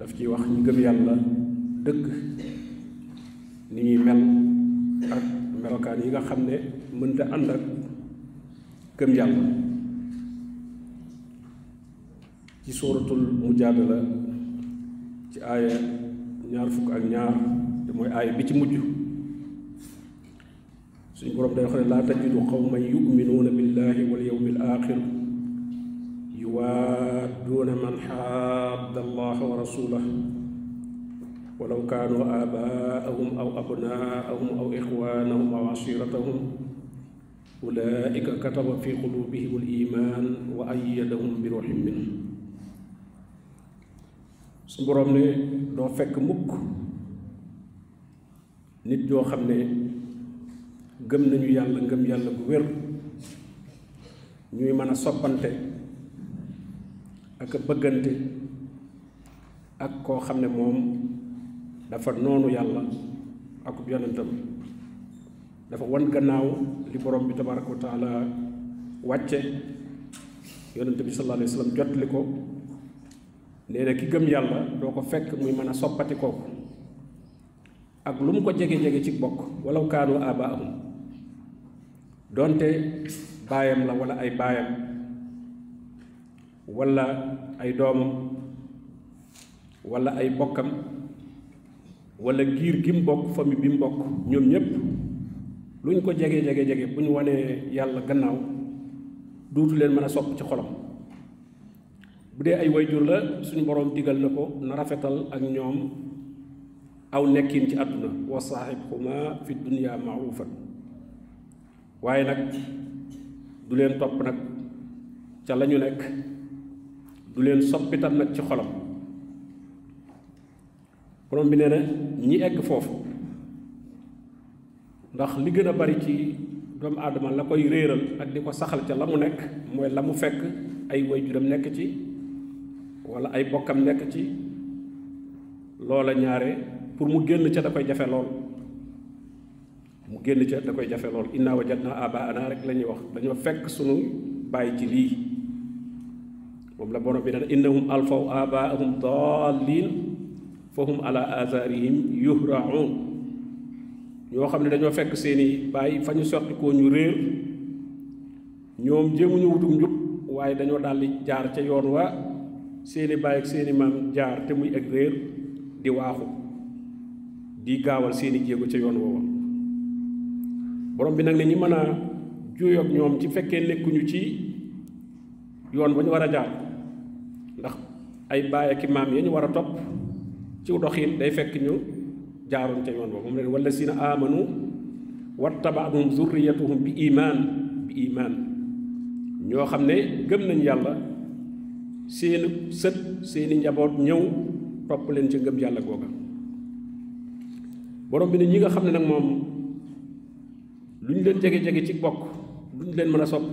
daf ci wax ñu gëm yàlla dëgg. Ni ñuy mel ak melokaan yi nga xam ne mënta ànd ak gëm yàlla. Ci sóoratul mujaadala ci aaya ñaar fukk ak ñaar te mooy aaya bi ci mujj. Suñu boroom day wax ne laa tajidu qawman yuminuuna billahi wal yawmi al axir yuwaadduuna دون من حاد الله ورسوله. ولو كانوا آباءهم أو أبناءهم أو إخوانهم أو عشيرتهم أولئك كتب في قلوبهم الإيمان وأيدهم بروح منه. Su boroom ne doo fekk mukk nit yoo xam ne يالا nañu yàlla ngëm yàlla bu wér ñuy ak bëggante ak koo xam ne moom dafa noonu yàlla ak yonentam. Dafa wan gannaaw li borom bi tabaraka wa taala wàcce. Yonent bi sallallahu alayhi wa sallam jotli ko. Nee na ki gëm yàlla doo ko fekk muy mën a soppati kooku. Ak lu mu ko jege-jege ci bokk walaw kaanu abaahum donte la wala ay baayam wala ay doomam wala ay bokkam wala giir gi mu bokk famille bi mu bokk ñoom ñépp lu ñu ko jege jege jege bu ñu wanee yàlla gannaaw duutu leen mën a sopp ci xolam. Bu dee ay wayjur la suñu boroom digal na ko na rafetal ak ñoom aw nekkin ci àdduna. Wa saaxibhuma fi dunya maarufan waaye nag du leen topp nag ca la ñu du leen soppitam nag ci xolam borom bi nee na ñi egg foofu ndax li gën a bari ci doomu aadama la koy réeral ak di ko saxal ca la mu nekk mooy la mu fekk ay waajuram nekk ci walla ay bokkam nekk ci loola ñaare pour mu génn ca da koy jafe lool mu génn ca da koy jafe lool inna wajadna abaana rek la ñuy wax dañoo fekk sunu bàyyi ci lii moom la borom bi naan innahum alfaw abaahum dallin fa hum ala atharihim yuhraun. Ñoo xam ne dañoo fekk seeni bàyyi fa ñu soqi koo ñu réer. Ñoom jéemuñu wutum njub waaye dañoo daldi jaar ca yoon wa seeni bàyyi ak seeni maam jaar te muy ak réer di waaxu di gaawal seeni jéego ca yoon woowa. Borom bi nag ne ñi mën a juyoog ñoom ci fekkee nekkuñu ci yoon ba ñu jaar ndax ay baay ak maam ya ñu war a topp ci doxin day fekk ñu jaaroon ca yoon ba moom leen wala sina amanu wattabaatuhum zurriyatuhum bi imaan bi imaan ñoo xam ne gëm nañ yàlla seeni sët seeni njaboot ñëw topp leen ca ngëm yàlla googa. Borom bi ne ñi nga xam ne nag moom lu ñu leen jege-jege ci bokk lu ñu leen mën a sopp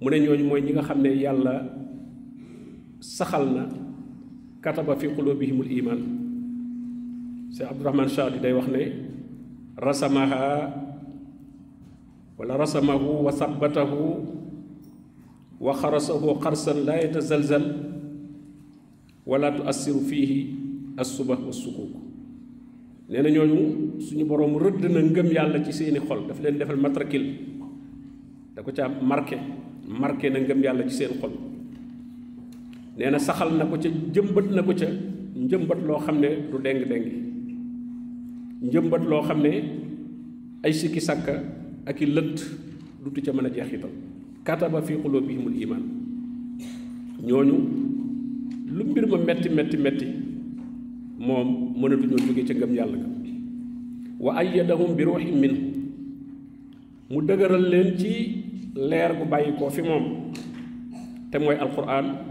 mu ne ñooñu mooy ñi nga xam ne yàlla saxal na kataba fi qulubihimul iman Cheikh Abdourahman Chadi day wax ne rasamaha wala rasamahu wa sabbatahu wa xarasahu xarsan la yatazalzal wala tuassiru fihi assubah wa sukuk nee na ñooñu suñu boroom rëdd na ngëm yàlla ci seeni xol daf leen defal matrakil da ko ca marqué marqué na ngëm yàlla ci seen xol nee na saxal na ko ca jëmbat na ko ca njëmbat loo xam ne du déng-déng njëmbat loo xam ne ay sikki sàkka ak i lënt dutu ca mën a jeexital. Kataba fi qulubihimul iman ñooñu lu mbir ma metti metti metti moom mënatuñoo jóge ca ngëm yàlla ga. Wa ayyadahum bi ruuhin minhu mu dëgëral leen ci leer gu bàyyi koo fi moom. Te mooy alquran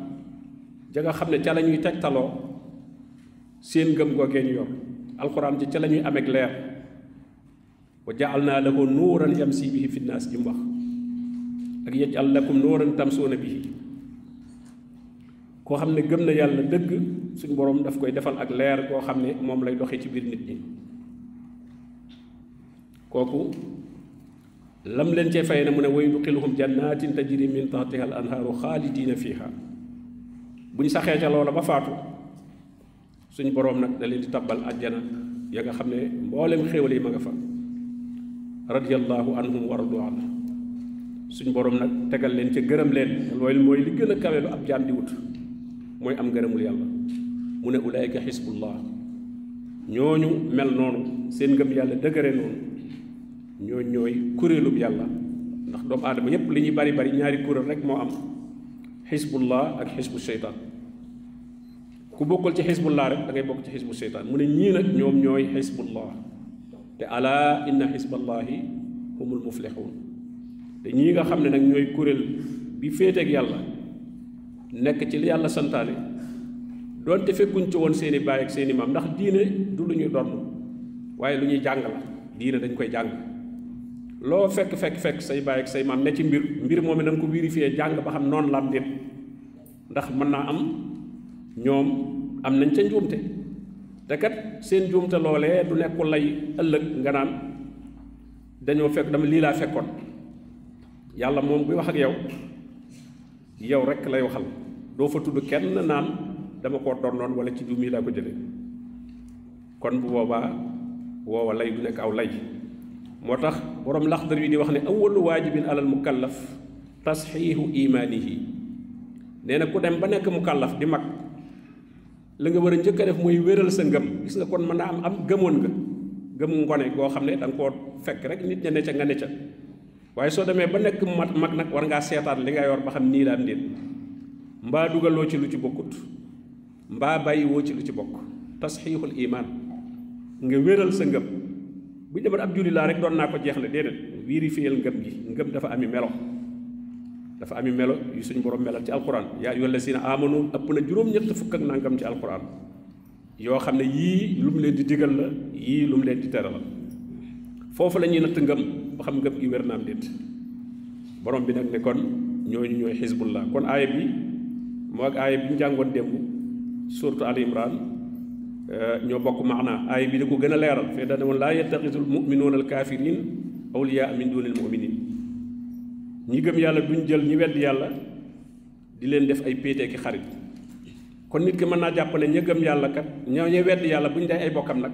ja nga xam ne ca la ñuy tegtaloo seen ngëm googee ñu yor alxuraan ji ca la ñuy ameeg leer wa ja'alnaa lahu nuuran yamsi bihi fi nnaas ji mu wax ak yaj'al lakum nuuran tamsuuna bihi koo xam ne gëm na yàlla dëgg suñ boroom daf koy defal ak leer koo xam ne moom lay doxee ci biir nit ñi kooku lam leen cee fay na mu ne wa yudxiluhum jannatin tajri min tahtiha al anhaaru xaalidina fiha bu ñu saxee ca loola ba faatu suñ boroom nag da leen di tabbal àjjana ya nga xam ne mboolem yi ma nga fa radiyallahu anhum wa radu anhu. Suñ boroom nag tegal leen ca gërëm leen loolu mooy li gën a kawe lu ab jaam di wut mooy am ngërëmul yàlla. Mu ne ulaayika xisbullah ñooñu mel noonu seen ngëm yàlla dëgëre noonu ñooñ ñooy kuréelub yàlla. Ndax doomu aadama yépp li ñuy bari bari ñaari kuréel rek moo am xisbullah ak xisbu seytaan ku bokkul ci xisbullah rek da ngay bokk ci xisbu seytaan mu ne ñii nag ñoom ñooy xisbullah te ala inna xisballahi humul muflixuun te ñii nga xam ne nag ñooy kuréel bi féeteeg yàlla nekk ci li yàlla santaane doonte fekkuñ ci woon seeni baay ak seeni maam ndax diine du lu ñuy donn waaye lu ñuy jàng la diine dañ koy jàng loo fekk fekk fekk say baay ak say maam ne ci mbir mbir moom na nga ko vérifier jàng ba xam noonu la am déet. Ndax am ñoom am nañ ca njuumte. Te kat seen njuumte loolee du nekku lay ëllëg nga naan dañoo fekk dama lii laa fekkoon. Yàlla moom buy wax ak yow yow rek lay waxal. Doo fa tudd kenn naan dama koo donnoon wala ci juum yi ko jële kon bu lay du nekk aw lay moo tax boroom laxdar wi di wax ne awalu waajibin alal mukallaf tasxiixu imaanihi nee na ku dem ba nekk mukallaf di mag la nga war a def mooy wéral sa ngëm. Gis nga kon mën am am gëmoon nga goo xam ne da nga koo fekk rek nit ña ne ca nga ne ca. Waaye soo ba nekk mat mag nag war seetaat li nga yor ba xam nii la am déet mbaa ci lu ci bokkut mbaa bàyyi woo ci lu ci imaan nga wéral sa ngëm bu ñu ab julli laa rek doon naa ko jeexle déedéet. vérifier ngëm gi ngëm dafa ami melo. dafa ami melo yu suñ borom melal ci alquran. yaa ayyuhal lazina amanu ëpp na juróom-ñett fukk ak nangam ci alquran yoo xam ne yii lu mu leen di digal la yii lu mu leen di tere la. foofu la ñuy natt ngëm ba xam ngëm gi wér naam déet. borom bi nag ne kon ñooñu ñooy xisbullah kon aaya bi moo ak aaya bi ñu jàngoon démb imran ñoo bokk maana aaya bi da ko gën a leeral fee dana woon laa yattaxisul muminuuna al kafirin awliyaa min dunil muminin ñi gëm yàlla duñ jël ñi wedd yàlla di leen def ay péetee ki xarit kon nit ki mën naa jàpp ne ña gëm yàlla kat ñoo ña wedd yàlla bu ñu dee ay bokkam nag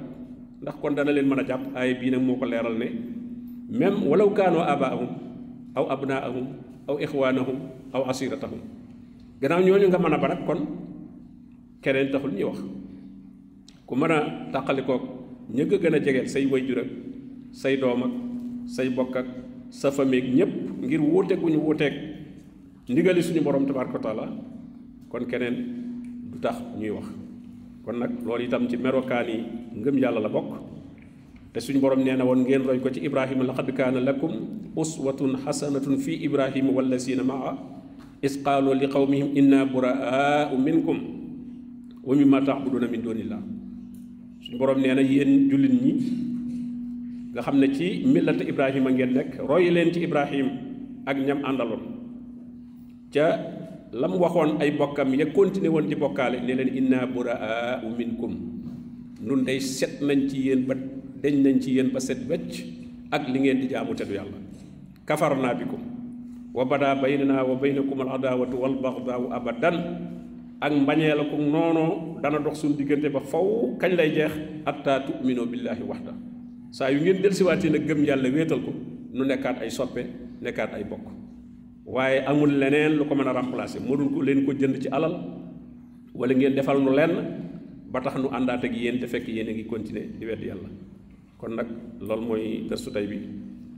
ndax kon dana leen mën a jàpp aaya bii nag moo ko leeral ne même walaw kaanoo abaahum aw abnaahum aw ixwaanahum aw asiratahum gannaaw ñooñu nga mën a ba nag kon keneen taxul ñuy wax ku mën a tàqalikook ña nga gën a jegeel say wayjur ak say doom ak say bokk ak sa famille ñépp ngir wuuteeg gu ñu wuuteeg ndigali suñu borom tabaaraka wa taala kon keneen du tax ñuy wax. Kon nag loolu itam ci merokaan yi ngëm yàlla la bokk. Te suñu borom nee na ngeen roy ko ci ibrahima laqad kaana lakum uswatun xasanatun fi ibrahima wallazina maa is qaalu li inna buraau minkum wa mimma taabuduna min dunillah borom nee na yéen jullit ñi nga xam ne ci millata ibrahima ngeen nekk roy leen ci ibrahim ak ñam àndaloon. Ca la mu waxoon ay bokkam ya continué woon di bokkaale ne leen inna buraau minkum. Nun day set nañ ci yéen ba deñ nañ ci yéen ba set wecc ak li ngeen di jaamu te du yàlla. Kafarna bikum. Wa bada baynana wa baynakum al adawatu wal abadan ak mbañee la ko noonoo dana dox suñu diggante ba faw kañ lay jeex atta tu'minu billahi waxda saa yu ngeen delsiwaatee nag gëm yàlla wéetal ko nu nekkaat ay soppe nekkaat ay bokk. Waaye amul leneen lu ko mën a remplacer mënul ko leen ko jënd ci alal wala ngeen defal nu lenn ba tax nu àndaat ak yéen te fekk yéen a ngi continuer di wedd yàlla. Kon nag loolu mooy gëstu tey bi.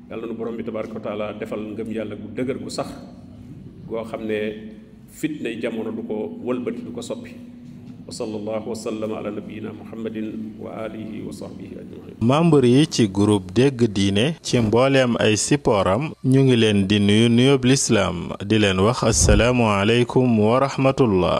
Yàlla nu borom bi tabaraka wa taala defal ngëm yàlla gu dëgër gu sax goo xam ne فتنة جمهور لك والبت لك صبي وصلى الله وسلم على نبينا محمد وآله وصحبه أجمعين مامبر يتي غروب ديغ ديني تيمبوليام أي سيبورام نيونغلين دي نيوب الإسلام دي لين وخ السلام عليكم ورحمة الله